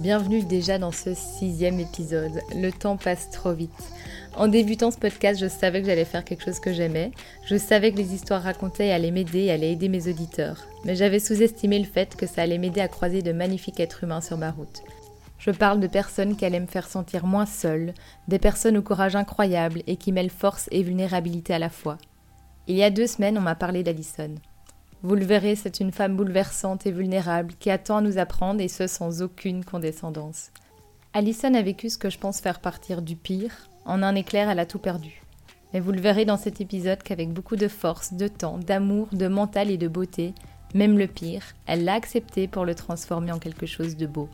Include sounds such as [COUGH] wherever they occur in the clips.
Bienvenue déjà dans ce sixième épisode. Le temps passe trop vite. En débutant ce podcast, je savais que j'allais faire quelque chose que j'aimais. Je savais que les histoires racontées allaient m'aider et allaient aider mes auditeurs. Mais j'avais sous-estimé le fait que ça allait m'aider à croiser de magnifiques êtres humains sur ma route. Je parle de personnes qui allaient me faire sentir moins seule, des personnes au courage incroyable et qui mêlent force et vulnérabilité à la fois. Il y a deux semaines, on m'a parlé d'Alison. Vous le verrez, c'est une femme bouleversante et vulnérable qui attend à nous apprendre et ce sans aucune condescendance. Alison a vécu ce que je pense faire partir du pire, en un éclair, elle a tout perdu. Mais vous le verrez dans cet épisode qu'avec beaucoup de force, de temps, d'amour, de mental et de beauté, même le pire, elle l'a accepté pour le transformer en quelque chose de beau.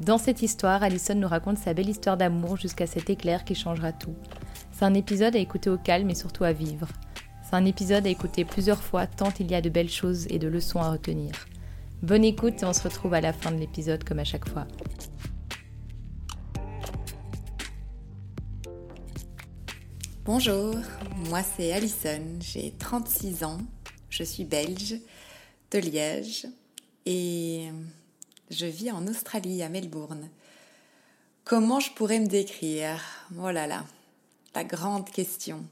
Dans cette histoire, Alison nous raconte sa belle histoire d'amour jusqu'à cet éclair qui changera tout. C'est un épisode à écouter au calme et surtout à vivre. C'est un épisode à écouter plusieurs fois tant il y a de belles choses et de leçons à retenir. Bonne écoute et on se retrouve à la fin de l'épisode comme à chaque fois. Bonjour, moi c'est Alison, j'ai 36 ans, je suis belge, de Liège et je vis en Australie, à Melbourne. Comment je pourrais me décrire? Oh là là, la grande question.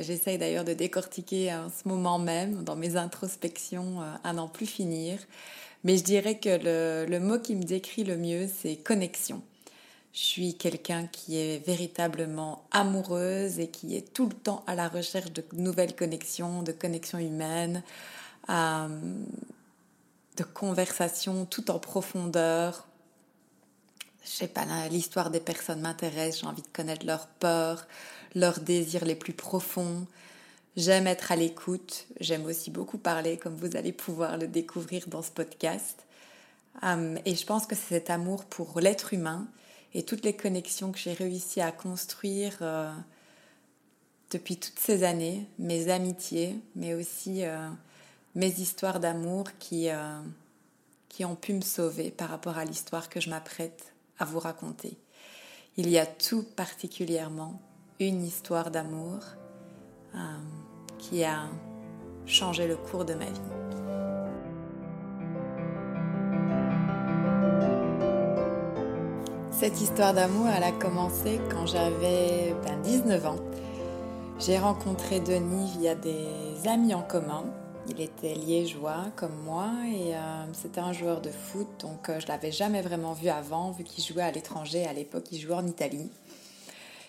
J'essaye d'ailleurs de décortiquer en ce moment même, dans mes introspections, euh, à n'en plus finir. Mais je dirais que le, le mot qui me décrit le mieux, c'est connexion. Je suis quelqu'un qui est véritablement amoureuse et qui est tout le temps à la recherche de nouvelles connexions, de connexions humaines, euh, de conversations tout en profondeur. Je sais pas, l'histoire des personnes m'intéresse, j'ai envie de connaître leurs peurs, leurs désirs les plus profonds. J'aime être à l'écoute, j'aime aussi beaucoup parler, comme vous allez pouvoir le découvrir dans ce podcast. Euh, et je pense que c'est cet amour pour l'être humain et toutes les connexions que j'ai réussi à construire euh, depuis toutes ces années, mes amitiés, mais aussi euh, mes histoires d'amour qui, euh, qui ont pu me sauver par rapport à l'histoire que je m'apprête à vous raconter. Il y a tout particulièrement une histoire d'amour qui a changé le cours de ma vie. Cette histoire d'amour, elle a commencé quand j'avais 19 ben, ans. J'ai rencontré Denis via des amis en commun. Il était liégeois comme moi et euh, c'était un joueur de foot, donc euh, je l'avais jamais vraiment vu avant, vu qu'il jouait à l'étranger. À l'époque, il jouait en Italie.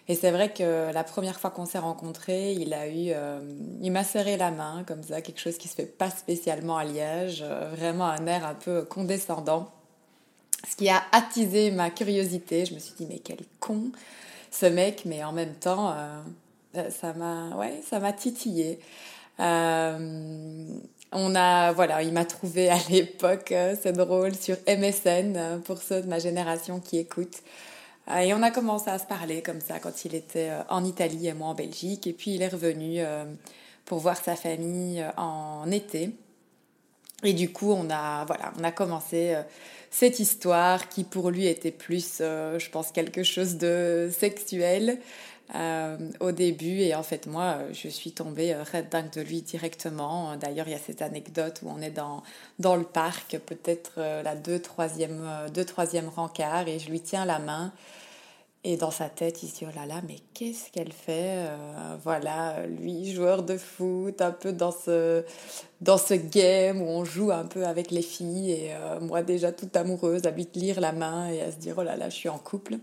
Et c'est vrai que la première fois qu'on s'est rencontrés, il a eu, euh, il m'a serré la main comme ça, quelque chose qui se fait pas spécialement à Liège, vraiment un air un peu condescendant ce qui a attisé ma curiosité. Je me suis dit, mais quel con ce mec, mais en même temps, euh, euh, ça m'a ouais, ça m'a titillé. Euh, on a, voilà, il m'a trouvé à l'époque, c'est drôle, sur MSN, pour ceux de ma génération qui écoutent. Et on a commencé à se parler comme ça quand il était en Italie et moi en Belgique. Et puis il est revenu pour voir sa famille en été. Et du coup, on a, voilà, on a commencé cette histoire qui pour lui était plus, euh, je pense, quelque chose de sexuel euh, au début. Et en fait, moi, je suis tombée euh, red dingue de lui directement. D'ailleurs, il y a cette anecdote où on est dans, dans le parc, peut-être la deux, troisième, deux, troisième rencard, et je lui tiens la main. Et dans sa tête, il se dit, oh là là, mais qu'est-ce qu'elle fait euh, Voilà, lui, joueur de foot, un peu dans ce, dans ce game où on joue un peu avec les filles. Et euh, moi, déjà toute amoureuse, à lire la main et à se dire, oh là là, je suis en couple.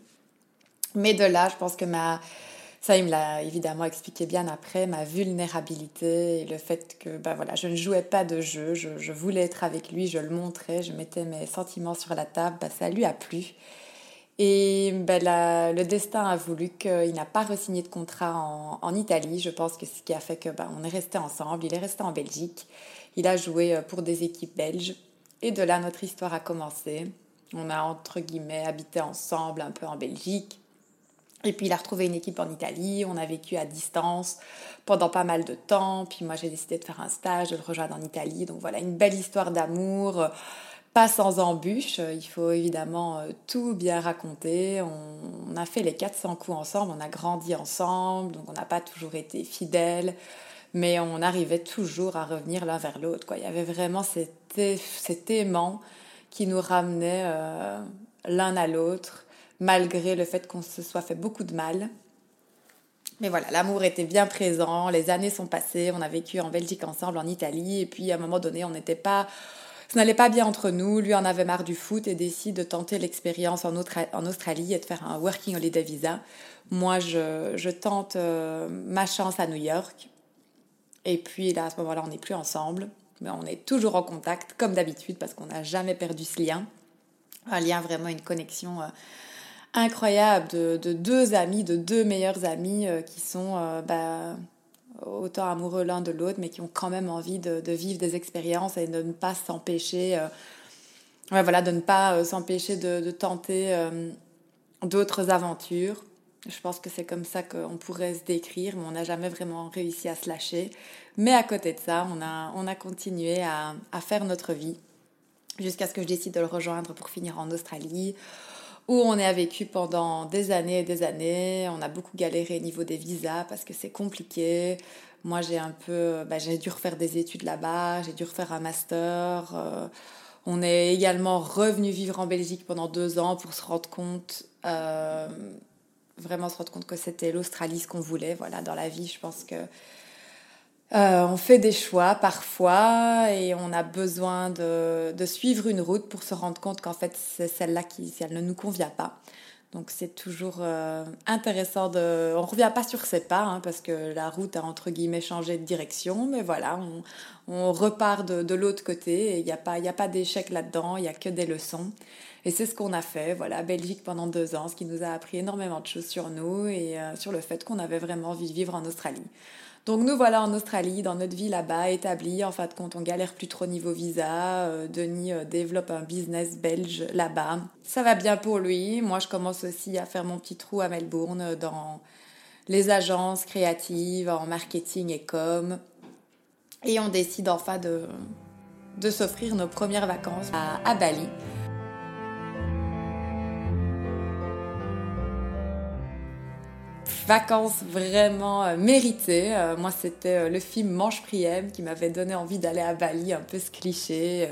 Mais de là, je pense que ma Ça, il me l'a évidemment expliqué bien après, ma vulnérabilité et le fait que bah voilà, je ne jouais pas de jeu, je, voulais être avec lui, je le montrais, je mettais mes sentiments sur la table, bah, ça lui a plu. Et bah, le destin a voulu qu'il n'a pas re-signé de contrat en, Italie. Je pense que ce qui a fait que bah, on est resté ensemble. Il est resté en Belgique. Il a joué euh, pour des équipes belges. Et de là, notre histoire a commencé. On a entre guillemets habité ensemble un peu en Belgique. Et puis il a retrouvé une équipe en Italie, on a vécu à distance pendant pas mal de temps, puis moi j'ai décidé de faire un stage, de le rejoindre en Italie. Donc voilà, une belle histoire d'amour, pas sans embûches, il faut évidemment euh, tout bien raconter. On, a fait les 400 coups ensemble, on a grandi ensemble, donc on n'a pas toujours été fidèles, mais on arrivait toujours à revenir l'un vers l'autre. Il y avait vraiment cet, cet aimant qui nous ramenait euh, l'un à l'autre malgré le fait qu'on se soit fait beaucoup de mal. Mais voilà, l'amour était bien présent, les années sont passées, on a vécu en Belgique ensemble, en Italie, et puis à un moment donné, on n'était pas... Ça n'allait pas bien entre nous, lui en avait marre du foot et décide de tenter l'expérience en, Australie et de faire un Working Holiday Visa. Moi, je, tente euh, ma chance à New York. Et puis là, à ce moment-là, on n'est plus ensemble, mais on est toujours en contact, comme d'habitude, parce qu'on n'a jamais perdu ce lien. Un lien, vraiment une connexion... Euh, incroyable de, deux amis, de deux meilleurs amis euh, qui sont euh, bah, autant amoureux l'un de l'autre, mais qui ont quand même envie de, vivre des expériences et de ne pas s'empêcher, euh, voilà, de ne pas s'empêcher de, tenter d'autres aventures. Je pense que c'est comme ça qu'on pourrait se décrire, mais on n'a jamais vraiment réussi à se lâcher. Mais à côté de ça, on a, on a continué à, à faire notre vie jusqu'à ce que je décide de le rejoindre pour finir en Australie où on a vécu pendant des années et des années. On a beaucoup galéré au niveau des visas parce que c'est compliqué. Moi, j'ai un peu, bah, j'ai dû refaire des études là-bas, j'ai dû refaire un master. Euh, on est également revenu vivre en Belgique pendant deux ans pour se rendre compte, euh, vraiment se rendre compte que c'était l'Australie ce qu'on voulait. Voilà, dans la vie, je pense que euh, on fait des choix parfois et on a besoin de, suivre une route pour se rendre compte qu'en fait c'est celle-là qui elle ne nous convient pas. Donc c'est toujours euh, intéressant de... On ne revient pas sur ses pas hein, parce que la route a entre guillemets changé de direction, mais voilà, on, repart de, l'autre côté et il n'y a pas, pas d'échec là-dedans, il n'y a que des leçons. Et c'est ce qu'on a fait, voilà, Belgique pendant deux ans, ce qui nous a appris énormément de choses sur nous et euh, sur le fait qu'on avait vraiment envie de vivre en Australie. Donc nous voilà en Australie, dans notre vie là-bas, établie. En fin de compte, on galère plus trop niveau visa. Euh, Denis euh, développe un business belge là-bas. Ça va bien pour lui. Moi, je commence aussi à faire mon petit trou à Melbourne dans les agences créatives, en marketing et com. Et on décide enfin de, de s'offrir nos premières vacances à Bali. Vacances vraiment euh, méritées. Euh, moi, c'était euh, le film Manche Priem qui m'avait donné envie d'aller à Bali, un peu ce cliché.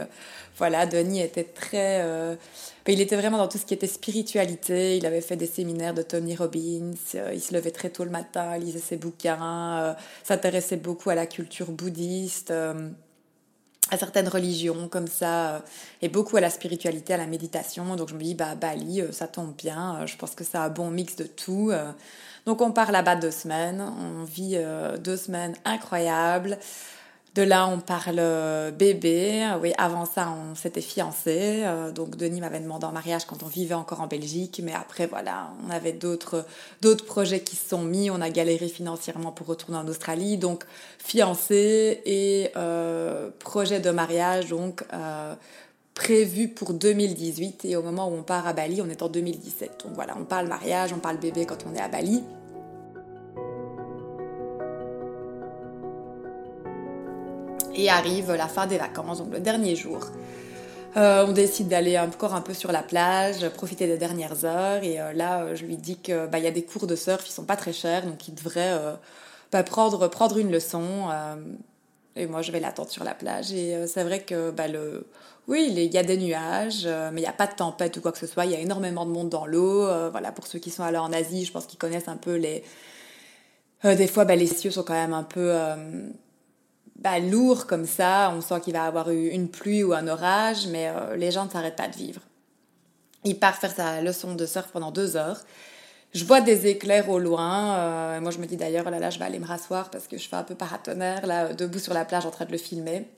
voilà, Denis était très... il était vraiment dans tout ce qui était spiritualité. Il avait fait des séminaires de Tony Robbins. il se levait très tôt le matin, lisait ses bouquins, s'intéressait beaucoup à la culture bouddhiste à certaines religions comme ça et beaucoup à la spiritualité, à la méditation. Donc je me dis bah Bali, ça tombe bien. Je pense que c'est un bon mix de tout. Donc on part là-bas deux semaines, on vit euh, deux semaines incroyables. De là, on parle euh, bébé. Oui, avant ça, on s'était fiancés. Euh, donc, Denis m'avait demandé en mariage quand on vivait encore en Belgique. Mais après, voilà, on avait d'autres, d'autres projets qui se sont mis. On a galéré financièrement pour retourner en Australie. Donc, fiancés et projet de mariage. Donc, prévu pour 2018 et au moment où on part à Bali, on est en 2017. Donc voilà, on parle mariage, on parle bébé quand on est à Bali. Et arrive la fin des vacances, donc le dernier jour. Euh, on décide d'aller encore un peu sur la plage, profiter des dernières heures. Et euh, là, euh, je lui dis qu'il bah, y a des cours de surf qui sont pas très chers, donc il devrait bah, prendre une leçon. Et moi, je vais l'attendre sur la plage. Et c'est vrai que bah, le, oui, il y a des nuages, euh, mais il n'y a pas de tempête ou quoi que ce soit. Il y a énormément de monde dans l'eau. Euh, voilà, pour ceux qui sont allés en Asie, je pense qu'ils connaissent un peu les. Euh, des fois, bah, les cieux sont quand même un peu bah, lourds comme ça. On sent qu'il va avoir eu une pluie ou un orage, mais les gens ne s'arrêtent pas de vivre. Il part faire sa leçon de surf pendant deux heures. Je vois des éclairs au loin. moi, je me dis d'ailleurs, oh là là, je vais aller me rasseoir parce que je fais un peu paratonnerre, là, debout sur la plage en train de le filmer.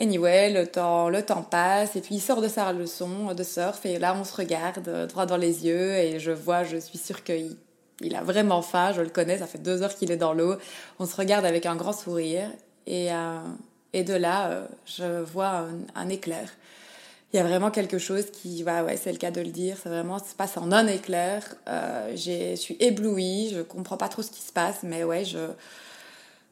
Anyway, le temps, le temps passe et puis il sort de sa leçon de surf et là on se regarde euh, droit dans les yeux et je vois, je suis sûre qu'il il a vraiment faim, je le connais, ça fait deux heures qu'il est dans l'eau. On se regarde avec un grand sourire et, euh, et de là euh, je vois un, éclair. Il y a vraiment quelque chose qui, bah ouais, c'est le cas de le dire, c'est vraiment, ça se passe en un éclair. je suis éblouie, je comprends pas trop ce qui se passe, mais ouais,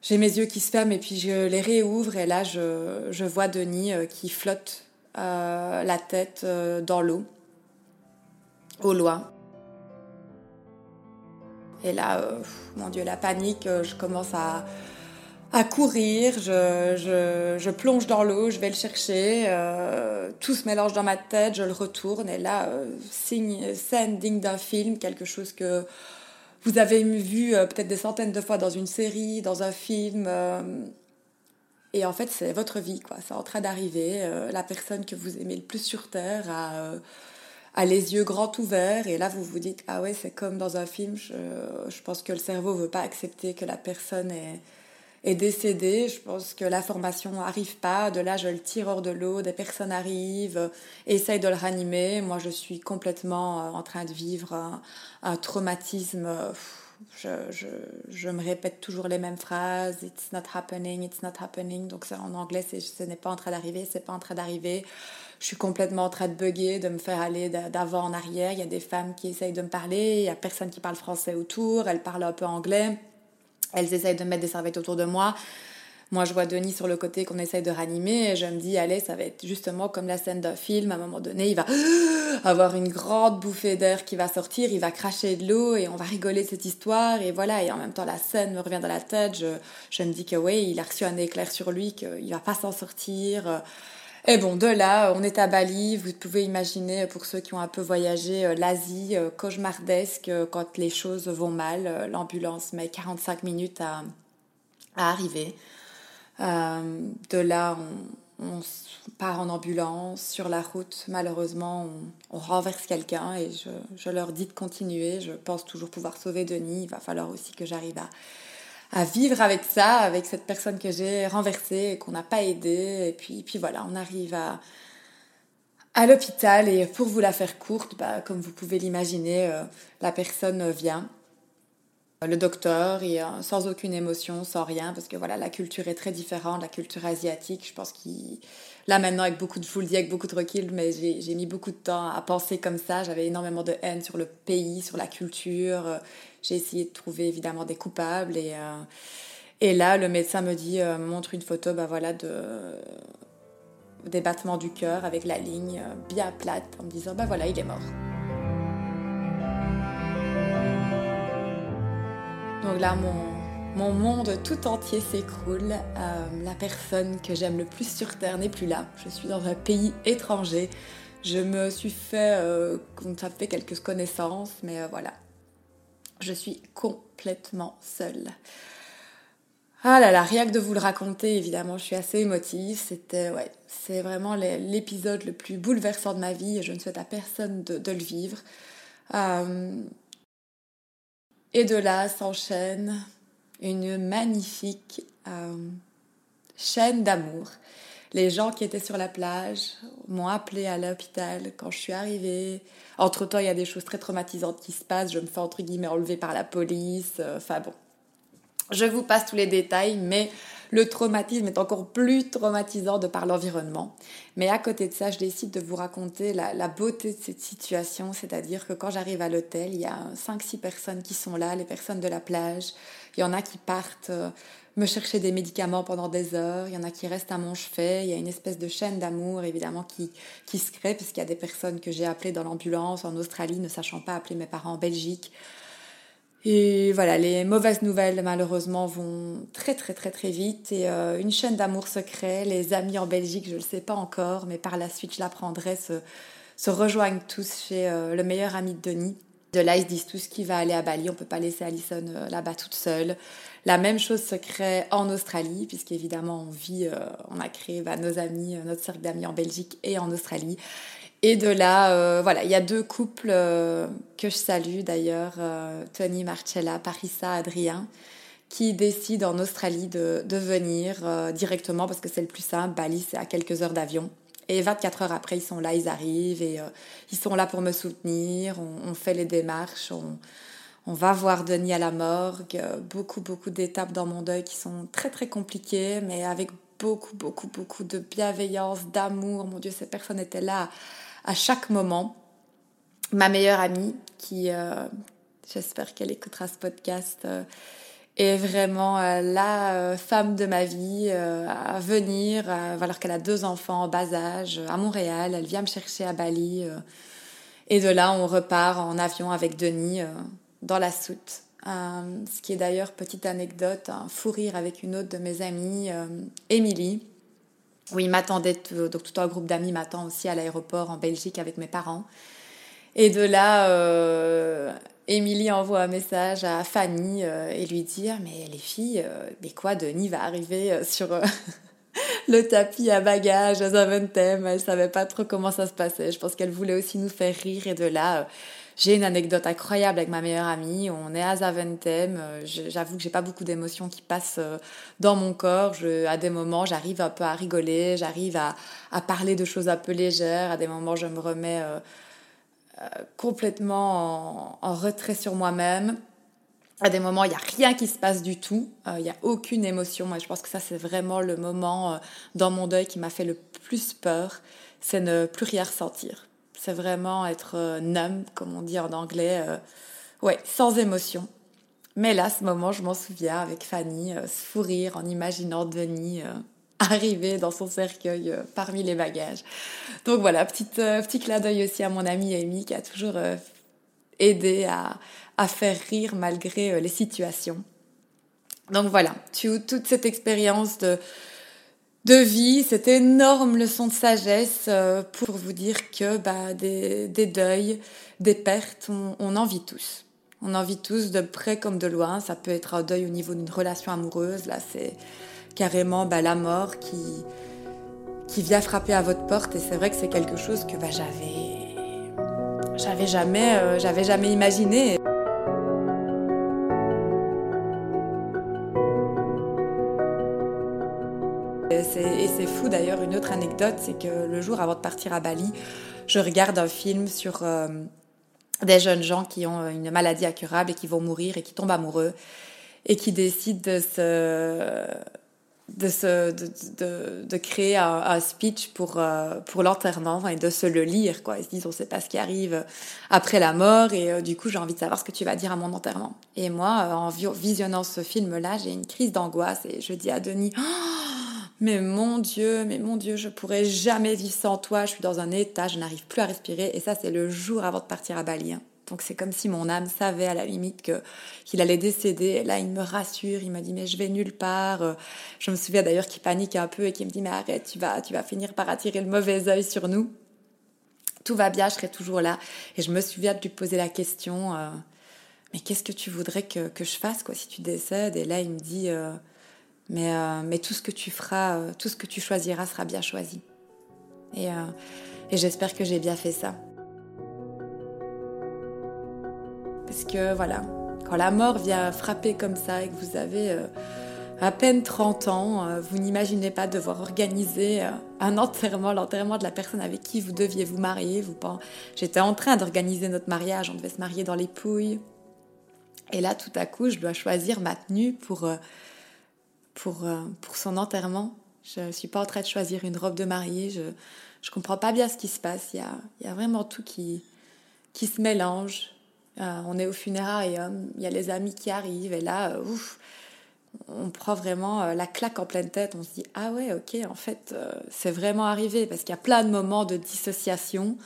j'ai mes yeux qui se ferment et puis je les réouvre et là je, je vois Denis euh, qui flotte euh, la tête euh, dans l'eau, au loin. Et là, mon Dieu, la panique, je commence à, à courir, je, je, plonge dans l'eau, je vais le chercher, tout se mélange dans ma tête, je le retourne et là, signe, scène digne d'un film, quelque chose que vous avez vu euh, peut-être des centaines de fois dans une série, dans un film. Euh, et en fait, c'est votre vie, quoi. C'est en train d'arriver. Euh, la personne que vous aimez le plus sur Terre a, a, les yeux grands ouverts. Et là, vous vous dites, ah ouais, c'est comme dans un film. Je, je pense que le cerveau veut pas accepter que la personne est, est décédé. Je pense que l'information n'arrive pas. De là, je le tire hors de l'eau, des personnes arrivent, essayent de le ranimer. Moi, je suis complètement euh, en train de vivre un, traumatisme. Je, je, je, me répète toujours les mêmes phrases. It's not happening, it's not happening. Donc, en anglais, c'est ce n'est pas en train d'arriver, c'est pas en train d'arriver. Je suis complètement en train de bugger, de me faire aller d'avant en arrière. Il y a des femmes qui essayent de me parler. Il y a personne qui parle français autour. Elles parlent un peu anglais. Elles essayent de mettre des serviettes autour de moi. Moi, je vois Denis sur le côté qu'on essaye de ranimer et je me dis, allez, ça va être justement comme la scène d'un film. À un moment donné, il va [GASPS] avoir une grande bouffée d'air qui va sortir, il va cracher de l'eau et on va rigoler cette histoire. Et voilà, et en même temps, la scène me revient dans la tête. Je, je me dis que oui, il a reçu un éclair sur lui, qu'il va pas s'en sortir. Et bon, de là, on est à Bali. Vous pouvez imaginer, pour ceux qui ont un peu voyagé, euh, l'Asie, euh, cauchemardesque, euh, quand les choses vont mal. L'ambulance met 45 minutes à, arriver. de là, on, part en ambulance. Sur la route, malheureusement, on, renverse quelqu'un et je, je, leur dis de continuer. Je pense toujours pouvoir sauver Denis. Il va falloir aussi que j'arrive à à vivre avec ça, avec cette personne que j'ai renversée et qu'on n'a pas aidée. Et puis, puis voilà, on arrive à, à l'hôpital et pour vous la faire courte, bah, comme vous pouvez l'imaginer, euh, la personne vient. Le docteur, et, sans aucune émotion, sans rien, parce que voilà, la culture est très différente, la culture asiatique. Je pense qu'il. Là maintenant, avec beaucoup de, dis, avec beaucoup de recul, mais j'ai mis beaucoup de temps à penser comme ça. J'avais énormément de haine sur le pays, sur la culture. J'ai essayé de trouver évidemment des coupables et, euh, et là le médecin me dit euh, montre une photo bah voilà de des battements du cœur avec la ligne euh, bien plate en me disant bah voilà il est mort. Donc là mon mon monde tout entier s'écroule. la personne que j'aime le plus sur Terre n'est plus là. Je suis dans un pays étranger. Je me suis fait, euh, fait quelques connaissances, mais voilà, je suis complètement seule. Ah là là, rien que de vous le raconter, évidemment, je suis assez émotive. C'était, ouais, c'est vraiment l'épisode le plus bouleversant de ma vie et je ne souhaite à personne de, le vivre. Euh, et de là s'enchaîne une magnifique euh, chaîne d'amour. Les gens qui étaient sur la plage m'ont appelé à l'hôpital quand je suis arrivée. Entre-temps, il y a des choses très traumatisantes qui se passent. Je me fais entre guillemets enlever par la police. Euh, enfin bon. Je vous passe tous les détails, mais le traumatisme est encore plus traumatisant de par l'environnement. Mais à côté de ça, je décide de vous raconter la, beauté de cette situation, c'est-à-dire que quand j'arrive à l'hôtel, il y a 5-6 personnes qui sont là, les personnes de la plage. Il y en a qui partent euh, me chercher des médicaments pendant des heures, il y en a qui restent à mon chevet, il y a une espèce de chaîne d'amour évidemment qui, qui se crée puisqu'il y a des personnes que j'ai appelées dans l'ambulance en Australie ne sachant pas appeler mes parents en Belgique. Et voilà, les mauvaises nouvelles malheureusement vont très très très très vite et euh, une chaîne d'amour se crée, les amis en Belgique je ne le sais pas encore mais par la suite je l'apprendrai se, se rejoignent tous chez euh, le meilleur ami de Denis. De là, ils se disent tous qu'il va aller à Bali, on peut pas laisser Alison euh, là-bas toute seule. La même chose se crée en Australie, puisqu'évidemment on vit, euh, on a créé bah, nos amis, euh, notre cercle d'amis en Belgique et en Australie. Et de là, voilà, il y a deux couples que je salue d'ailleurs, Tony Marcella, Parissa, Adrien, qui décident en Australie de, venir directement parce que c'est le plus simple. Bali, c'est à quelques heures d'avion. Et 24 heures après, ils sont là, ils arrivent et ils sont là pour me soutenir. On, on fait les démarches, on, on va voir Denis à la morgue, beaucoup, beaucoup d'étapes dans mon deuil qui sont très, très compliquées, mais avec beaucoup, beaucoup, beaucoup de bienveillance, d'amour. Mon Dieu, cette personne était là à chaque moment. Ma meilleure amie, qui, euh, j'espère qu'elle écoutera ce podcast, euh, est vraiment euh, la femme de ma vie à venir, alors qu'elle a deux enfants en bas âge, à Montréal. Elle vient me chercher à Bali. et de là, on repart en avion avec Denis dans la soute. Ce qui est d'ailleurs, petite anecdote, un fou rire avec une autre de mes amies, Émilie. Oui, il m'attendait, donc tout un groupe d'amis m'attend aussi à l'aéroport en Belgique avec mes parents. Et de là, euh, Émilie envoie un message à Fanny et lui dit Mais les filles, mais quoi, Denis va arriver sur [LAUGHS] le tapis à bagages à Zaventem. Elle savait pas trop comment ça se passait. Je pense qu'elle voulait aussi nous faire rire. Et de là, j'ai une anecdote incroyable avec ma meilleure amie. On est à Zaventem. Euh, j'avoue que j'ai pas beaucoup d'émotions qui passent euh, dans mon corps. Je, à des moments, j'arrive un peu à rigoler, j'arrive à, à, parler de choses un peu légères. À des moments, je me remets euh, complètement en, en, retrait sur moi-même. À des moments, il n'y a rien qui se passe du tout. Il n'y a aucune émotion. Moi, je pense que ça, c'est vraiment le moment dans mon deuil qui m'a fait le plus peur. C'est ne plus rien ressentir c'est vraiment être euh, numb, comme on dit en anglais. Euh, ouais, sans émotion. Mais là, ce moment, je m'en souviens avec Fanny, euh, se fou rire en imaginant Denis [LAUGHS] arriver dans son cercueil parmi les bagages. Donc voilà, petite, petit clin d'œil aussi à mon amie Amy qui a toujours aidé à, à, faire rire malgré les situations. Donc voilà, toute cette expérience de de vie, cette énorme leçon de sagesse euh, pour vous dire que bah, des, des deuils, des pertes, on, en vit tous. On en vit tous de près comme de loin. Ça peut être un deuil au niveau d'une relation amoureuse. Là, c'est carrément bah, la mort qui, qui vient frapper à votre porte. Et c'est vrai que c'est quelque chose que bah, j'avais, j'avais jamais, euh, j'avais jamais imaginé. D'ailleurs, une autre anecdote, c'est que le jour avant de partir à Bali, je regarde un film sur euh, des jeunes gens qui ont une maladie incurable et qui vont mourir et qui tombent amoureux et qui décident de créer un, speech pour, euh, pour l'enterrement et de se le lire. Ils se disent, on sait pas ce qui arrive après la mort et euh, du coup, j'ai envie de savoir ce que tu vas dire à mon enterrement. Et moi, en visionnant ce film-là, j'ai une crise d'angoisse et je dis à Denis, oh, mais mon Dieu, mais mon Dieu, je pourrais jamais vivre sans toi. Je suis dans un état, je n'arrive plus à respirer. Et ça, c'est le jour avant de partir à Bali. Hein. Donc c'est comme si mon âme savait à la limite que qu'il allait décéder. Et là, il me rassure, il me dit mais je vais nulle part. Euh, je me souviens d'ailleurs qu'il panique un peu et qu'il me dit mais arrête, tu vas, tu vas finir par attirer le mauvais œil sur nous. Tout va bien, je serai toujours là. Et je me souviens de lui poser la question euh, mais qu'est-ce que tu voudrais que, que, je fasse quoi si tu décèdes? Et là, il me dit euh, mais, euh, mais tout ce que tu feras, euh, tout ce que tu choisiras sera bien choisi. Et, euh, et j'espère que j'ai bien fait ça. Parce que voilà, quand la mort vient frapper comme ça et que vous avez à peine 30 ans, vous n'imaginez pas devoir organiser un enterrement, l'enterrement de la personne avec qui vous deviez vous marier. J'étais en train d'organiser notre mariage, on devait se marier dans les Pouilles. Et là, tout à coup, je dois choisir ma tenue pour pour, euh, pour son enterrement. Je ne suis pas en train de choisir une robe de mariée. Je ne comprends pas bien ce qui se passe. Il y a, y a vraiment tout qui, qui se mélange. Euh, on est au funérarium, il y a les amis qui arrivent et là, euh, ouf, on prend vraiment la claque en pleine tête. On se dit ah ouais, ok, en fait, c'est vraiment arrivé parce qu'il y a plein de moments de dissociation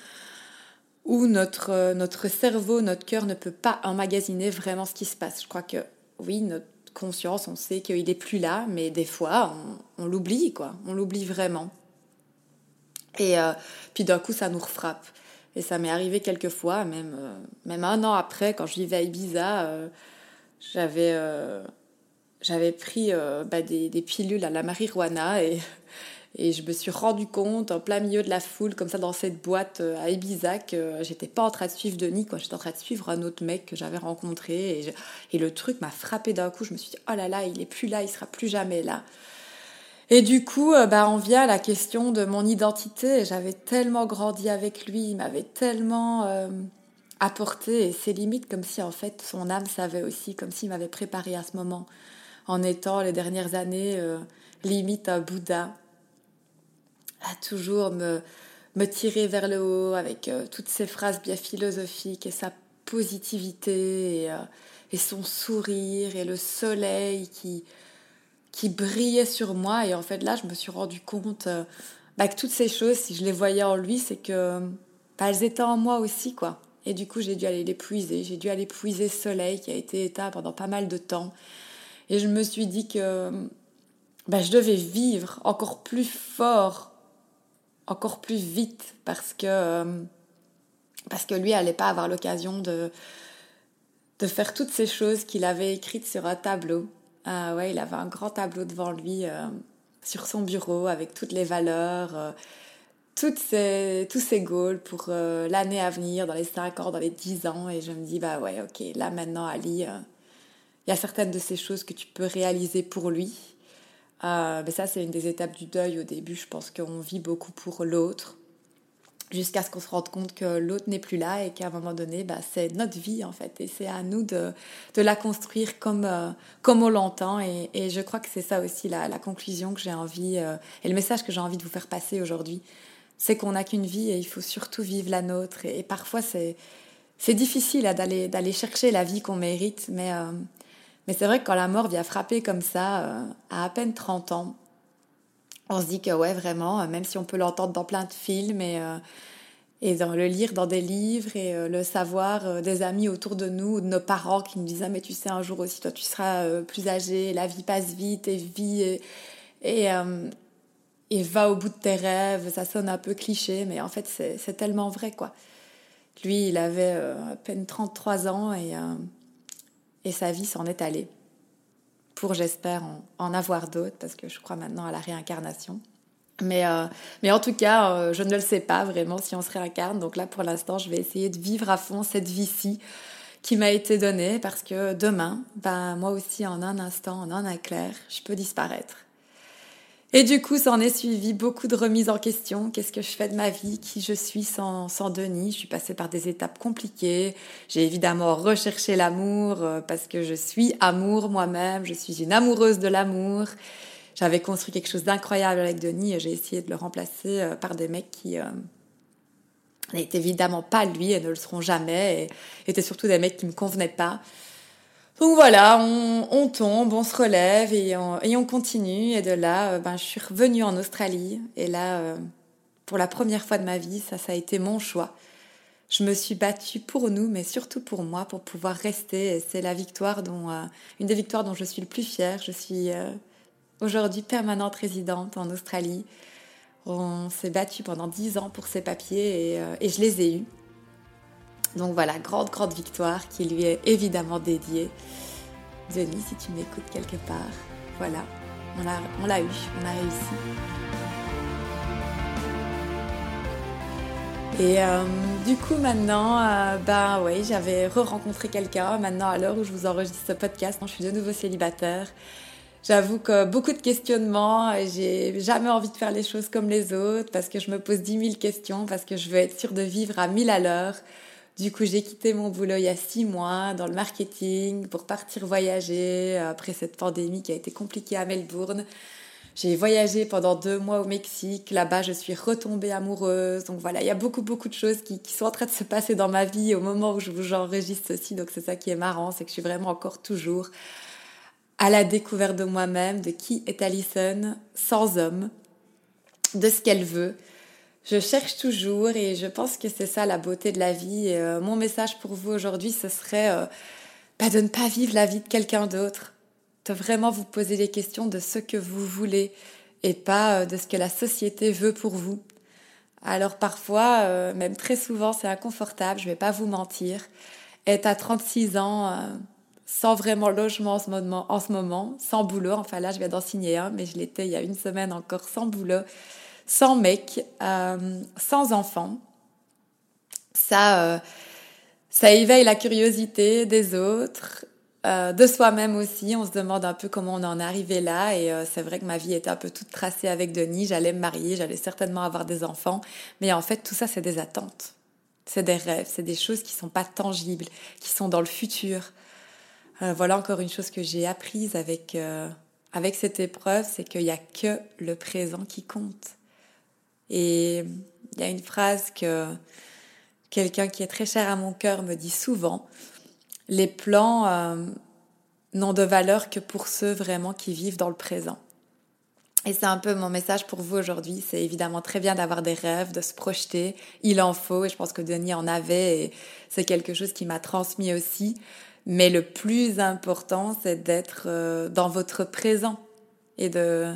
où notre, notre cerveau, notre cœur ne peut pas emmagasiner vraiment ce qui se passe. Je crois que oui, notre conscience, on sait qu'il est plus là, mais des fois, on, l'oublie, quoi. On l'oublie vraiment. Et euh, puis d'un coup, ça nous refrappe. Et ça m'est arrivé quelques fois, même, euh, même un an après, quand je vivais à Ibiza, euh, j'avais j'avais pris bah, des, des, pilules à la marijuana et, Et je me suis rendu compte en plein milieu de la foule, comme ça dans cette boîte euh, à Ibiza, que j'étais pas en train de suivre Denis, quoi. J'étais en train de suivre un autre mec que j'avais rencontré. Et, le truc m'a frappé d'un coup. Je me suis dit, oh là là, il est plus là, il sera plus jamais là. Et du coup, euh, bah, on vient à la question de mon identité. J'avais tellement grandi avec lui, il m'avait tellement euh, apporté et ses limites, comme si en fait son âme savait aussi, comme s'il m'avait préparé à ce moment, en étant les dernières années euh, limite un Bouddha, à toujours me, tirer vers le haut avec toutes ces phrases bien philosophiques et sa positivité et, et son sourire et le soleil qui brillait sur moi. Et en fait, là, je me suis rendu compte euh, bah, que toutes ces choses, si je les voyais en lui, c'est que bah, elles étaient en moi aussi, quoi. Et du coup, j'ai dû aller les puiser. J'ai dû aller puiser soleil qui a été éteint pendant pas mal de temps. Et je me suis dit que bah, je devais vivre encore plus fort, encore plus vite, parce que, euh, parce que lui n'allait pas avoir l'occasion de, de faire toutes ces choses qu'il avait écrites sur un tableau. Ah ouais, il avait un grand tableau devant lui euh, sur son bureau avec toutes les valeurs, euh, toutes ces, tous ses goals pour l'année à venir, dans les 5 ans, dans les 10 ans. Et je me dis, bah ouais, ok, là maintenant, Ali, il y a certaines de ces choses que tu peux réaliser pour lui. Mais ça, c'est une des étapes du deuil au début. Je pense qu'on vit beaucoup pour l'autre jusqu'à ce qu'on se rende compte que l'autre n'est plus là et qu'à un moment donné, bah, c'est notre vie en fait. Et c'est à nous de, de la construire comme, euh, comme on l'entend. Et, je crois que c'est ça aussi la, conclusion que j'ai envie, euh, et le message que j'ai envie de vous faire passer aujourd'hui. C'est qu'on n'a qu'une vie et il faut surtout vivre la nôtre. Et, parfois, c'est, difficile d'aller, d'aller chercher la vie qu'on mérite. Mais, euh, mais c'est vrai que quand la mort vient frapper comme ça, à à peine 30 ans, on se dit que ouais, vraiment, même si on peut l'entendre dans plein de films et, euh, et dans, le lire dans des livres et euh, le savoir euh, des amis autour de nous, de nos parents qui nous disent ah, mais tu sais un jour aussi toi tu seras plus âgé, la vie passe vite et vie et, et, et, va au bout de tes rêves, ça sonne un peu cliché mais en fait c'est tellement vrai quoi. Lui il avait à peine 33 ans et, et sa vie s'en est allée pour, j'espère, en, avoir d'autres, parce que je crois maintenant à la réincarnation. Mais, euh, mais en tout cas, euh, je ne le sais pas vraiment si on se réincarne. Donc là, pour l'instant, je vais essayer de vivre à fond cette vie-ci qui m'a été donnée, parce que demain, ben, moi aussi, en un instant, en un éclair, je peux disparaître. Et du coup, ça en est suivi beaucoup de remises en question. Qu'est-ce que je fais de ma vie? Qui je suis sans, sans Denis? Je suis passée par des étapes compliquées. J'ai évidemment recherché l'amour euh, parce que je suis amour moi-même. Je suis une amoureuse de l'amour. J'avais construit quelque chose d'incroyable avec Denis et j'ai essayé de le remplacer euh, par des mecs qui euh, n'étaient évidemment pas lui et ne le seront jamais et étaient surtout des mecs qui me convenaient pas. Donc voilà, on, tombe, on se relève et on, continue. Et de là, euh, ben, je suis revenue en Australie. Et là, euh, pour la première fois de ma vie, ça, ça a été mon choix. Je me suis battue pour nous, mais surtout pour moi, pour pouvoir rester. Et c'est la victoire dont, euh, une des victoires dont je suis le plus fière. Je suis aujourd'hui permanente résidente en Australie. On s'est battu pendant dix ans pour ces papiers et, et je les ai eus. Donc voilà, grande, grande victoire qui lui est évidemment dédiée. Denis, si tu m'écoutes quelque part, voilà, on l'a, on l'a eu, on a réussi. Et euh, du coup maintenant, euh, oui, j'avais re-rencontré quelqu'un. Maintenant, à l'heure où je vous enregistre ce podcast, je suis de nouveau célibataire. J'avoue que beaucoup de questionnements, j'ai jamais envie de faire les choses comme les autres parce que je me pose dix mille questions, parce que je veux être sûre de vivre à mille à l'heure. Du coup, j'ai quitté mon boulot il y a six mois dans le marketing pour partir voyager après cette pandémie qui a été compliquée à Melbourne. J'ai voyagé pendant deux mois au Mexique. Là-bas, je suis retombée amoureuse. Donc voilà, il y a beaucoup, beaucoup de choses qui, sont en train de se passer dans ma vie au moment où je vous enregistre ceci. Donc c'est ça qui est marrant, c'est que je suis vraiment encore toujours à la découverte de moi-même, de qui est Alison sans homme, de ce qu'elle veut, je cherche toujours et je pense que c'est ça la beauté de la vie. Euh, mon message pour vous aujourd'hui, ce serait euh, bah, de ne pas vivre la vie de quelqu'un d'autre, de vraiment vous poser les questions de ce que vous voulez et pas euh, de ce que la société veut pour vous. Alors parfois, même très souvent, c'est inconfortable, je vais pas vous mentir. Être à 36 ans sans vraiment logement en ce, moment, en ce moment, sans boulot. Enfin là, je viens d'en signer un, mais je l'étais il y a une semaine encore sans boulot, sans mec, euh, sans enfant. Ça, ça éveille la curiosité des autres euh, de soi-même aussi. On se demande un peu comment on en est arrivé là. Et euh, c'est vrai que ma vie était un peu toute tracée avec Denis. J'allais me marier, j'allais certainement avoir des enfants. Mais en fait, tout ça, c'est des attentes. C'est des rêves, c'est des choses qui sont pas tangibles, qui sont dans le futur. Euh, voilà encore une chose que j'ai apprise avec, avec cette épreuve, c'est qu'il n'y a que le présent qui compte. Et il y a une phrase que quelqu'un qui est très cher à mon cœur me dit souvent, les plans euh, n'ont de valeur que pour ceux vraiment qui vivent dans le présent. Et c'est un peu mon message pour vous aujourd'hui. C'est évidemment très bien d'avoir des rêves, de se projeter. Il en faut, et je pense que Denis en avait, et c'est quelque chose qui m'a transmis aussi. Mais le plus important, c'est d'être euh, dans votre présent et de,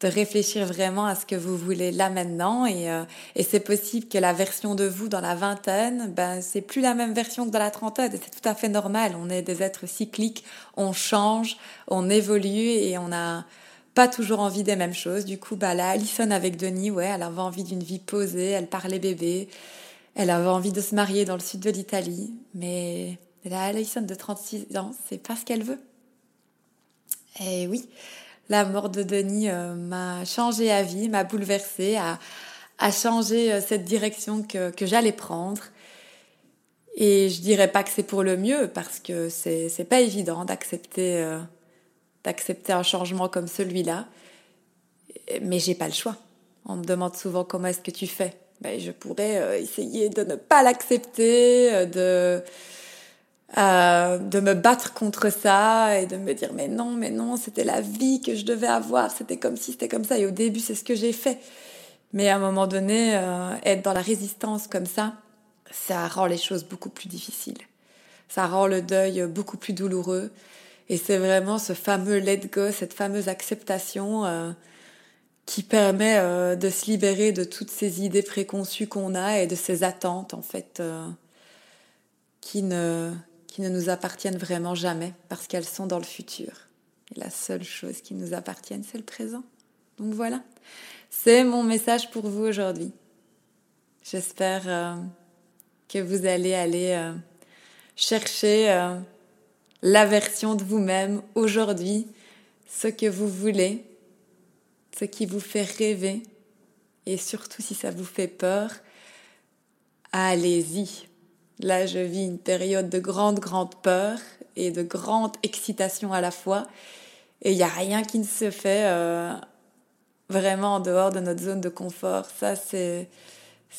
de réfléchir vraiment à ce que vous voulez là maintenant. Et, euh, et c'est possible que la version de vous dans la vingtaine ben c'est plus la même version que dans la trentaine. Et c'est tout à fait normal. On est des êtres cycliques. On change on évolue et on n'a pas toujours envie des mêmes choses. Du coup bah là Alison avec Denis ouais elle avait envie d'une vie posée. Elle parlait bébé. Elle avait envie de se marier dans le sud de l'Italie. Mais la Alison de 36 ans c'est pas ce qu'elle veut. Et oui la mort de Denis euh, m'a changé à vie, m'a bouleversée, a, changé euh, cette direction que, que j'allais prendre. Et je dirais pas que c'est pour le mieux parce que c'est c'est pas évident d'accepter euh, d'accepter un changement comme celui-là. Mais j'ai pas le choix. On me demande souvent comment est-ce que tu fais. Ben, je pourrais essayer de ne pas l'accepter, de euh, de me battre contre ça et de me dire mais non, mais non, c'était la vie que je devais avoir, c'était comme si, c'était comme ça. Et au début, c'est ce que j'ai fait. Mais à un moment donné, euh, être dans la résistance comme ça, ça rend les choses beaucoup plus difficiles. Ça rend le deuil beaucoup plus douloureux. Et c'est vraiment ce fameux let go, cette fameuse acceptation euh, qui permet de se libérer de toutes ces idées préconçues qu'on a et de ces attentes en fait qui ne qui ne nous appartiennent vraiment jamais parce qu'elles sont dans le futur. Et la seule chose qui nous appartienne, c'est le présent. Donc voilà, c'est mon message pour vous aujourd'hui. J'espère euh, que vous allez aller euh, chercher euh, la version de vous-même aujourd'hui, ce que vous voulez, ce qui vous fait rêver, et surtout si ça vous fait peur, allez-y, Là, je vis une période de grande, grande peur et de grande excitation à la fois. Et il n'y a rien qui ne se fait euh, vraiment en dehors de notre zone de confort. Ça, c'est,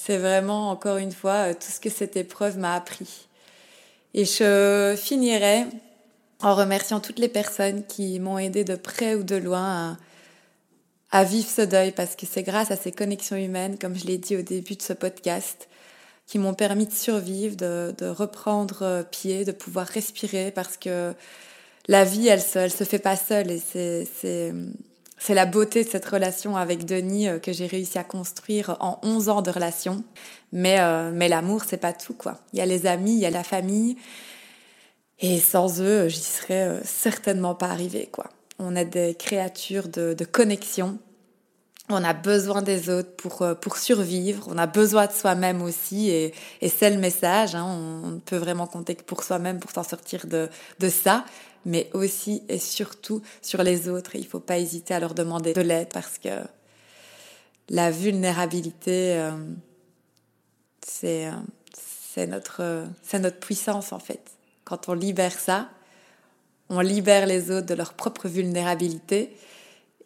vraiment, encore une fois, euh, tout ce que cette épreuve m'a appris. Et je finirai en remerciant toutes les personnes qui m'ont aidé de près ou de loin à vivre ce deuil, parce que c'est grâce à ces connexions humaines, comme je l'ai dit au début de ce podcast, qui m'ont permis de survivre, de, de, reprendre euh, pied, de pouvoir respirer parce que la vie, elle se, elle se fait pas seule et c'est, la beauté de cette relation avec Denis euh, que j'ai réussi à construire en 11 ans de relation. Mais, euh, mais l'amour, c'est pas tout, quoi. Il y a les amis, il y a la famille. Et sans eux, j'y serais certainement pas arrivée, quoi. On est des créatures de, de connexion on a besoin des autres pour, euh, pour survivre, on a besoin de soi-même aussi, et, et c'est le message, hein, on, on, peut vraiment compter que pour soi-même pour s'en sortir de, de ça, mais aussi et surtout sur les autres, il faut pas hésiter à leur demander de l'aide parce que la vulnérabilité, euh, c'est euh, c'est notre, c'est notre puissance en fait. Quand on libère ça, on libère les autres de leur propre vulnérabilité,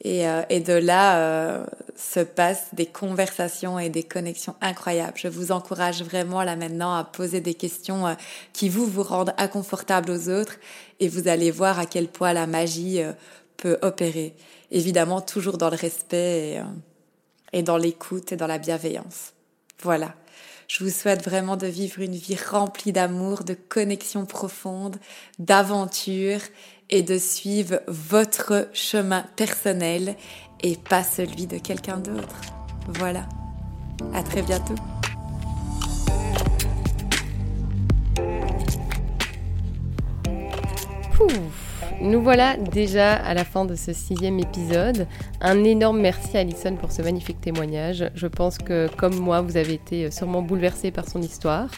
et, euh, et de là euh, se passent des conversations et des connexions incroyables. Je vous encourage vraiment là maintenant à poser des questions euh, qui vous vous rendent inconfortable aux autres et vous allez voir à quel point la magie peut opérer. Évidemment, toujours dans le respect et, et dans l'écoute et dans la bienveillance. Voilà. Je vous souhaite vraiment de vivre une vie remplie d'amour, de connexions profondes, d'aventures et de suivre votre chemin personnel et pas celui de quelqu'un d'autre. Voilà. À très bientôt. nous voilà déjà à la fin de ce sixième épisode. Un énorme merci à Alison pour ce magnifique témoignage. Je pense que comme moi, vous avez été sûrement bouleversé par son histoire.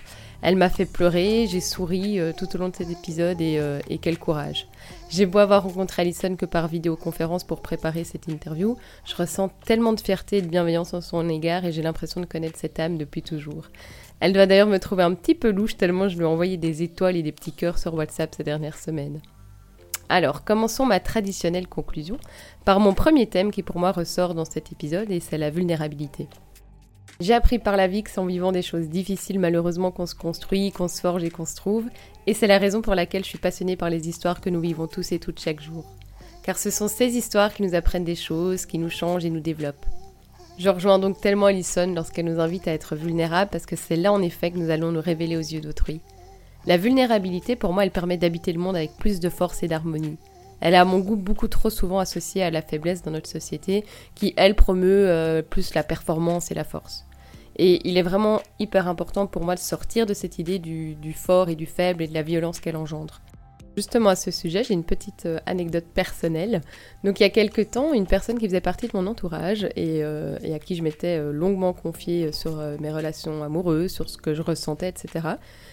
Elle m'a fait pleurer, j'ai souri euh, tout au long de cet épisode euh, et, quel courage. J'ai beau avoir rencontré Alison que par vidéoconférence pour préparer cette interview, je ressens tellement de fierté et de bienveillance en son égard et j'ai l'impression de connaître cette âme depuis toujours. Elle doit d'ailleurs me trouver un petit peu louche tellement je lui ai envoyé des étoiles et des petits cœurs sur WhatsApp ces dernières semaines. Alors, commençons ma traditionnelle conclusion par mon premier thème qui pour moi ressort dans cet épisode et c'est la vulnérabilité. J'ai appris par la vie que c'est en vivant des choses difficiles malheureusement qu'on se construit, qu'on se forge et qu'on se trouve, et c'est la raison pour laquelle je suis passionnée par les histoires que nous vivons tous et toutes chaque jour. Car ce sont ces histoires qui nous apprennent des choses, qui nous changent et nous développent. Je rejoins donc tellement Alison lorsqu'elle nous invite à être vulnérables parce que c'est là en effet que nous allons nous révéler aux yeux d'autrui. La vulnérabilité, pour moi, elle permet d'habiter le monde avec plus de force et d'harmonie. Elle est à mon goût beaucoup trop souvent associée à la faiblesse dans notre société, qui elle promeut euh, plus la performance et la force. Et il est vraiment hyper important pour moi de sortir de cette idée du, fort et du faible et de la violence qu'elle engendre. Justement à ce sujet, j'ai une petite euh, anecdote personnelle. Donc il y a quelques temps, une personne qui faisait partie de mon entourage et, euh, à qui je m'étais longuement confiée sur mes relations amoureuses, sur ce que je ressentais, etc.,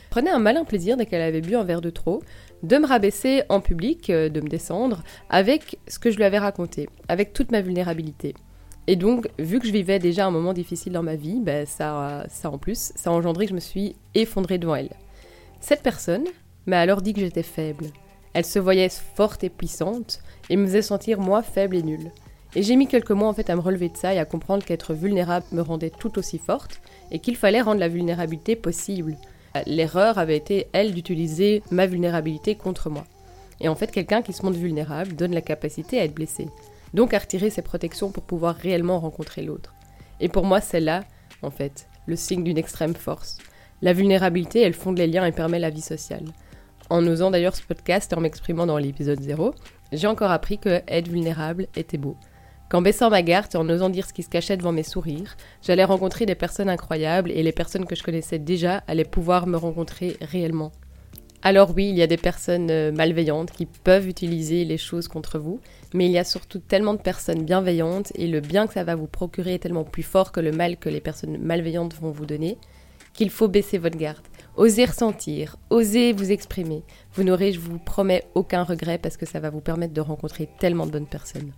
prenait un malin plaisir dès qu'elle avait bu un verre de trop de me rabaisser en public, euh, de me descendre, avec ce que je lui avais raconté, avec toute ma vulnérabilité. Et donc, vu que je vivais déjà un moment difficile dans ma vie, ben ça, ça en plus, ça a engendré que je me suis effondrée devant elle. Cette personne m'a alors dit que j'étais faible. Elle se voyait forte et puissante, et me faisait sentir moi faible et nulle. Et j'ai mis quelques mois en fait à me relever de ça et à comprendre qu'être vulnérable me rendait tout aussi forte, et qu'il fallait rendre la vulnérabilité possible, L'erreur avait été, elle, d'utiliser ma vulnérabilité contre moi. Et en fait, quelqu'un qui se montre vulnérable donne la capacité à être blessé, donc à retirer ses protections pour pouvoir réellement rencontrer l'autre. Et pour moi, c'est là, en fait, le signe d'une extrême force. La vulnérabilité, elle fonde les liens et permet la vie sociale. En osant d'ailleurs ce podcast et en m'exprimant dans l'épisode 0, j'ai encore appris que être vulnérable était beau. Qu'en baissant ma garde et en osant dire ce qui se cachait devant mes sourires, j'allais rencontrer des personnes incroyables et les personnes que je connaissais déjà allaient pouvoir me rencontrer réellement. Alors oui, il y a des personnes euh, malveillantes qui peuvent utiliser les choses contre vous, mais il y a surtout tellement de personnes bienveillantes et le bien que ça va vous procurer est tellement plus fort que le mal que les personnes malveillantes vont vous donner, qu'il faut baisser votre garde. Osez ressentir, osez vous exprimer. Vous n'aurez, je vous promets, aucun regret parce que ça va vous permettre de rencontrer tellement de bonnes personnes.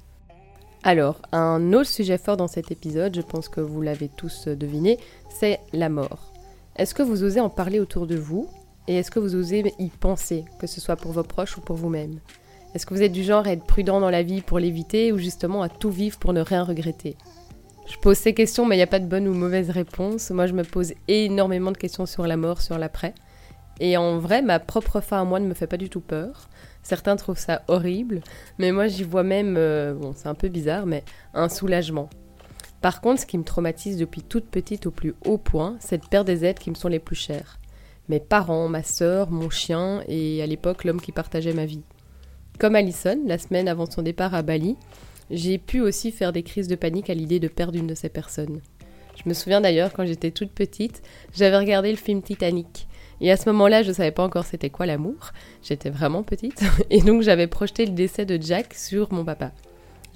Alors, un autre sujet fort dans cet épisode, je pense que vous l'avez tous deviné, c'est la mort. Est-ce que vous osez en parler autour de vous et est-ce que vous osez y penser, que ce soit pour vos proches ou pour vous-même? Est-ce que vous êtes du genre à être prudent dans la vie pour l'éviter ou justement à tout vivre pour ne rien regretter? Je pose ces questions mais il n'y a pas de bonne ou mauvaise réponse. Moi je me pose énormément de questions sur la mort, sur l'après. Et en vrai, ma propre fin à moi ne me fait pas du tout peur. Certains trouvent ça horrible, mais moi j'y vois même, euh, bon c'est un peu bizarre, mais un soulagement. Par contre, ce qui me traumatise depuis toute petite au plus haut point, c'est de perdre des êtres qui me sont les plus chers. Mes parents, ma sœur, mon chien et à l'époque l'homme qui partageait ma vie. Comme Alison, la semaine avant son départ à Bali, j'ai pu aussi faire des crises de panique à l'idée de perdre une de ces personnes. Je me souviens d'ailleurs quand j'étais toute petite, j'avais regardé le film Titanic et à ce moment-là, je ne savais pas encore c'était quoi l'amour. J'étais vraiment petite. [LAUGHS] Et donc, j'avais projeté le décès de Jack sur mon papa.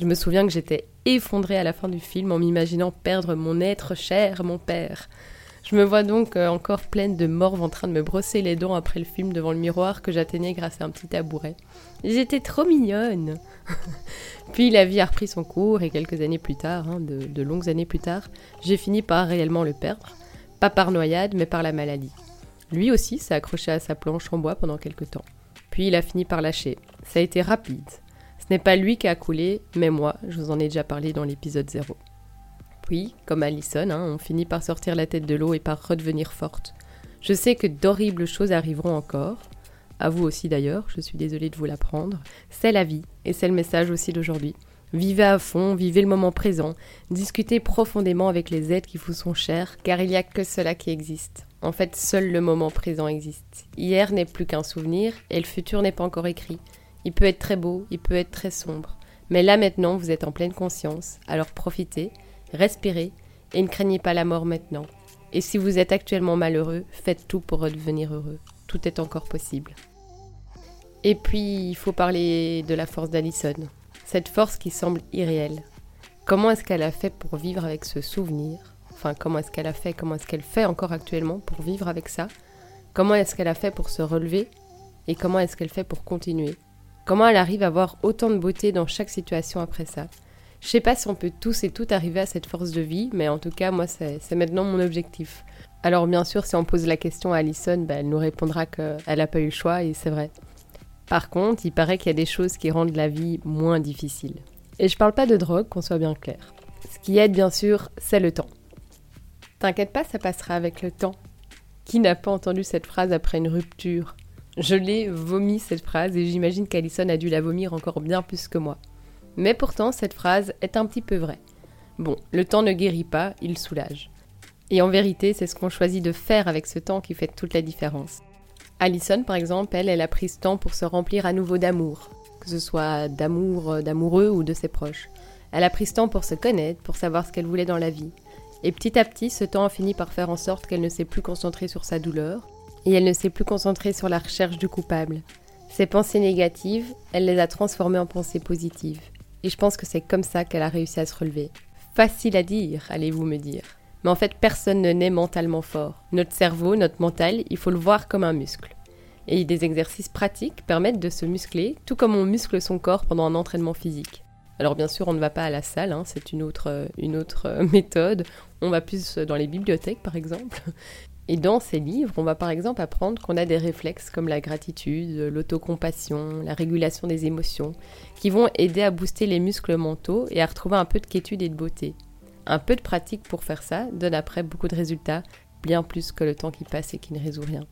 Je me souviens que j'étais effondrée à la fin du film en m'imaginant perdre mon être cher, mon père. Je me vois donc euh, encore pleine de morve en train de me brosser les dents après le film devant le miroir que j'atteignais grâce à un petit tabouret. J'étais trop mignonne. [LAUGHS] Puis la vie a repris son cours et quelques années plus tard, hein, de, de longues années plus tard, j'ai fini par réellement le perdre. Pas par noyade, mais par la maladie. Lui aussi s'est accroché à sa planche en bois pendant quelque temps. Puis il a fini par lâcher. Ça a été rapide. Ce n'est pas lui qui a coulé, mais moi, je vous en ai déjà parlé dans l'épisode 0. Puis, comme Alison, hein, on finit par sortir la tête de l'eau et par redevenir forte. Je sais que d'horribles choses arriveront encore. À vous aussi d'ailleurs, je suis désolée de vous l'apprendre. C'est la vie, et c'est le message aussi d'aujourd'hui. Vivez à fond, vivez le moment présent, discutez profondément avec les êtres qui vous sont chers, car il n'y a que cela qui existe. En fait, seul le moment présent existe. Hier n'est plus qu'un souvenir et le futur n'est pas encore écrit. Il peut être très beau, il peut être très sombre. Mais là maintenant, vous êtes en pleine conscience, alors profitez, respirez et ne craignez pas la mort maintenant. Et si vous êtes actuellement malheureux, faites tout pour redevenir heureux. Tout est encore possible. Et puis, il faut parler de la force d'Alison. Cette force qui semble irréelle. Comment est-ce qu'elle a fait pour vivre avec ce souvenir? Enfin, comment est-ce qu'elle a fait Comment est-ce qu'elle fait encore actuellement pour vivre avec ça? Comment est-ce qu'elle a fait pour se relever? Et comment est-ce qu'elle fait pour continuer? Comment elle arrive à avoir autant de beauté dans chaque situation après ça? Je sais pas si on peut tous et toutes arriver à cette force de vie, mais en tout cas, moi, c'est maintenant mon objectif. Alors bien sûr, si on pose la question à Alison, bah, elle nous répondra qu'elle n'a pas eu le choix, et c'est vrai. Par contre, il paraît qu'il y a des choses qui rendent la vie moins difficile. Et je parle pas de drogue, qu'on soit bien clair. Ce qui aide bien sûr, c'est le temps. T'inquiète pas, ça passera avec le temps. Qui n'a pas entendu cette phrase après une rupture? Je l'ai vomi cette phrase et j'imagine qu'Alison a dû la vomir encore bien plus que moi. Mais pourtant, cette phrase est un petit peu vraie. Bon, le temps ne guérit pas, il soulage. Et en vérité, c'est ce qu'on choisit de faire avec ce temps qui fait toute la différence. Alison, par exemple, elle, elle a pris ce temps pour se remplir à nouveau d'amour, que ce soit d'amour, euh, d'amoureux ou de ses proches. Elle a pris ce temps pour se connaître, pour savoir ce qu'elle voulait dans la vie. Et petit à petit, ce temps a fini par faire en sorte qu'elle ne s'est plus concentrée sur sa douleur, et elle ne s'est plus concentrée sur la recherche du coupable. Ses pensées négatives, elle les a transformées en pensées positives. Et je pense que c'est comme ça qu'elle a réussi à se relever. Facile à dire, allez-vous me dire. Mais en fait, personne ne naît mentalement fort. Notre cerveau, notre mental, il faut le voir comme un muscle. Et des exercices pratiques permettent de se muscler, tout comme on muscle son corps pendant un entraînement physique. Alors bien sûr, on ne va pas à la salle, hein, c'est une autre, une autre euh, [LAUGHS] méthode. On va plus dans les bibliothèques, par exemple. Et dans ces livres, on va par exemple apprendre qu'on a des réflexes comme la gratitude, l'autocompassion, la régulation des émotions, qui vont aider à booster les muscles mentaux et à retrouver un peu de quiétude et de beauté. Un peu de pratique pour faire ça donne après beaucoup de résultats, bien plus que le temps qui passe et qui ne résout rien.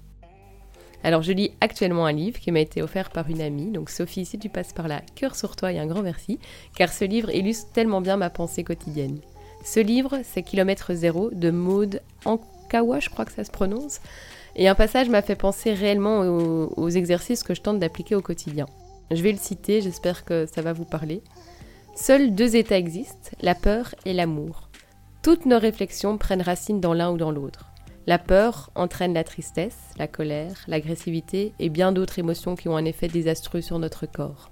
Alors je lis actuellement un livre qui m'a été offert par une amie, donc Sophie, si tu passes par là, cœur sur toi et un grand merci, car ce livre illustre tellement bien ma pensée quotidienne. Ce livre, c'est Kilomètre Zéro de Maude Je crois que ça se prononce, et un passage m'a fait penser réellement aux exercices que je tente d'appliquer au quotidien. Je vais le citer, j'espère que ça va vous parler. Seuls deux états existent, la peur et l'amour. Toutes nos réflexions prennent racine dans l'un ou dans l'autre. La peur entraîne la tristesse, la colère, l'agressivité et bien d'autres émotions qui ont un effet désastreux sur notre corps.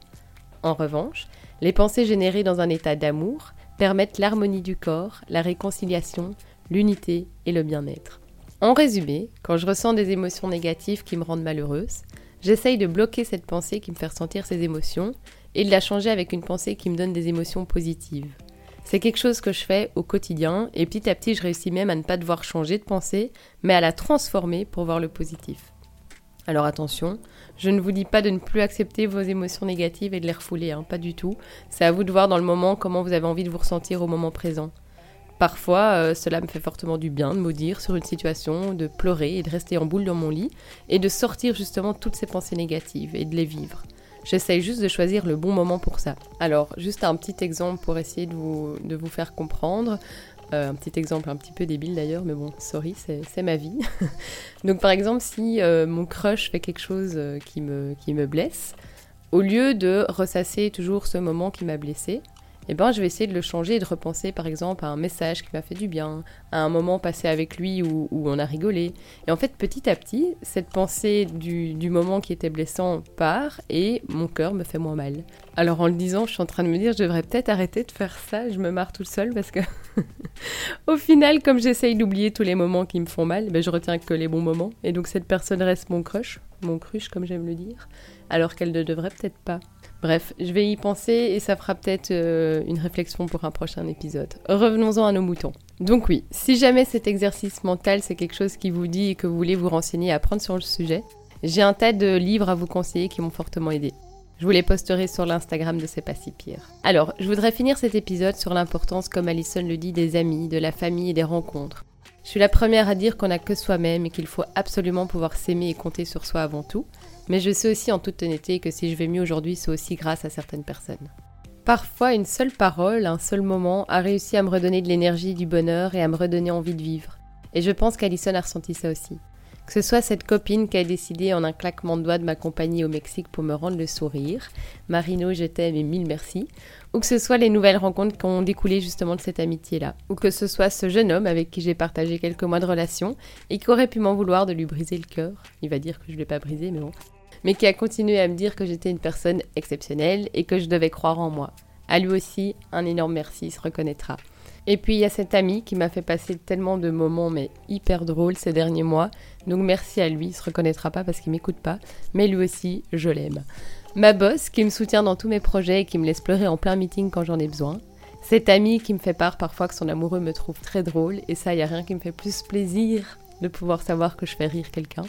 En revanche, les pensées générées dans un état d'amour permettent l'harmonie du corps, la réconciliation, l'unité et le bien-être. En résumé, quand je ressens des émotions négatives qui me rendent malheureuse, j'essaye de bloquer cette pensée qui me fait ressentir ces émotions et de la changer avec une pensée qui me donne des émotions positives. C'est quelque chose que je fais au quotidien et petit à petit je réussis même à ne pas devoir changer de pensée, mais à la transformer pour voir le positif. Alors attention, je ne vous dis pas de ne plus accepter vos émotions négatives et de les refouler, hein, pas du tout. C'est à vous de voir dans le moment comment vous avez envie de vous ressentir au moment présent. Parfois, euh, cela me fait fortement du bien de maudire sur une situation, de pleurer et de rester en boule dans mon lit, et de sortir justement toutes ces pensées négatives et de les vivre. J'essaye juste de choisir le bon moment pour ça. Alors, juste un petit exemple pour essayer de vous, de vous faire comprendre. Euh, un petit exemple un petit peu débile d'ailleurs, mais bon, sorry, c'est ma vie. [LAUGHS] Donc par exemple, si euh, mon crush fait quelque chose qui me, qui me blesse, au lieu de ressasser toujours ce moment qui m'a blessé, eh ben, je vais essayer de le changer et de repenser par exemple à un message qui m'a fait du bien, à un moment passé avec lui où, on a rigolé. Et en fait, petit à petit, cette pensée du, du moment qui était blessant part et mon cœur me fait moins mal. Alors en le disant, je suis en train de me dire, je devrais peut-être arrêter de faire ça, je me marre toute seule parce que [LAUGHS] au final, comme j'essaye d'oublier tous les moments qui me font mal, ben, je retiens que les bons moments. Et donc cette personne reste mon crush, mon crush comme j'aime le dire, alors qu'elle ne devrait peut-être pas. Bref, je vais y penser et ça fera peut-être euh, une réflexion pour un prochain épisode. Revenons-en à nos moutons. Donc oui, si jamais cet exercice mental c'est quelque chose qui vous dit et que vous voulez vous renseigner et apprendre sur le sujet, j'ai un tas de livres à vous conseiller qui m'ont fortement aidé. Je vous les posterai sur l'Instagram de C'est pas si pire. Alors, je voudrais finir cet épisode sur l'importance, comme Alison le dit, des amis, de la famille et des rencontres. Je suis la première à dire qu'on n'a que soi-même et qu'il faut absolument pouvoir s'aimer et compter sur soi avant tout. Mais je sais aussi en toute honnêteté que si je vais mieux aujourd'hui, c'est aussi grâce à certaines personnes. Parfois, une seule parole, un seul moment a réussi à me redonner de l'énergie, du bonheur et à me redonner envie de vivre. Et je pense qu'Alison a ressenti ça aussi. Que ce soit cette copine qui a décidé en un claquement de doigts de m'accompagner au Mexique pour me rendre le sourire, Marino, je t'aime et mille merci, ou que ce soit les nouvelles rencontres qui ont découlé justement de cette amitié-là, ou que ce soit ce jeune homme avec qui j'ai partagé quelques mois de relation et qui aurait pu m'en vouloir de lui briser le cœur. Il va dire que je ne l'ai pas brisé, mais bon. mais qui a continué à me dire que j'étais une personne exceptionnelle et que je devais croire en moi. À lui aussi, un énorme merci, il se reconnaîtra. Et puis il y a cet ami qui m'a fait passer tellement de moments mais hyper drôles ces derniers mois. Donc merci à lui, il se reconnaîtra pas parce qu'il m'écoute pas, mais lui aussi, je l'aime. Ma boss qui me soutient dans tous mes projets et qui me laisse pleurer en plein meeting quand j'en ai besoin. Cet ami qui me fait part parfois que son amoureux me trouve très drôle et ça, y a rien qui me fait plus plaisir de pouvoir savoir que je fais rire quelqu'un.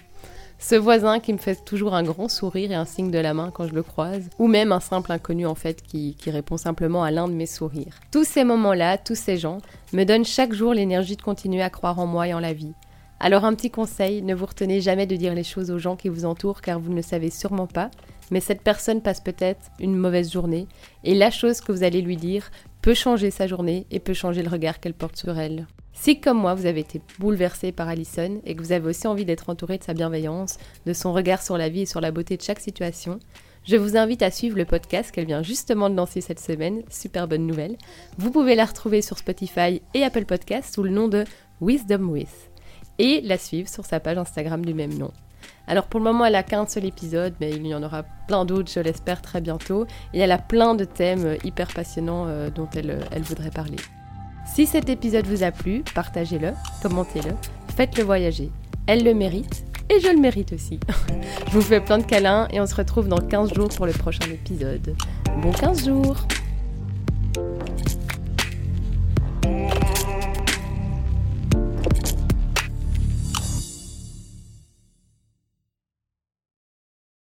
Ce voisin qui me fait toujours un grand sourire et un signe de la main quand je le croise, ou même un simple inconnu en fait qui, répond simplement à l'un de mes sourires. Tous ces moments-là, tous ces gens, me donnent chaque jour l'énergie de continuer à croire en moi et en la vie. Alors un petit conseil, ne vous retenez jamais de dire les choses aux gens qui vous entourent car vous ne le savez sûrement pas, mais cette personne passe peut-être une mauvaise journée et la chose que vous allez lui dire peut changer sa journée et peut changer le regard qu'elle porte sur elle. Si comme moi vous avez été bouleversé par Alison et que vous avez aussi envie d'être entouré de sa bienveillance, de son regard sur la vie et sur la beauté de chaque situation, je vous invite à suivre le podcast qu'elle vient justement de lancer cette semaine, super bonne nouvelle. Vous pouvez la retrouver sur Spotify et Apple Podcasts sous le nom de Wisdom With et la suivre sur sa page Instagram du même nom. Alors pour le moment, elle a qu'un seul épisode, mais il y en aura plein d'autres, je l'espère, très bientôt. Et elle a plein de thèmes hyper passionnants euh, dont euh, elle voudrait parler. Si cet épisode vous a plu, partagez-le, commentez-le, faites-le voyager. Elle le mérite et je le mérite aussi. [LAUGHS] je vous fais plein de câlins et on se retrouve dans 15 jours pour le prochain épisode. Bon 15 jours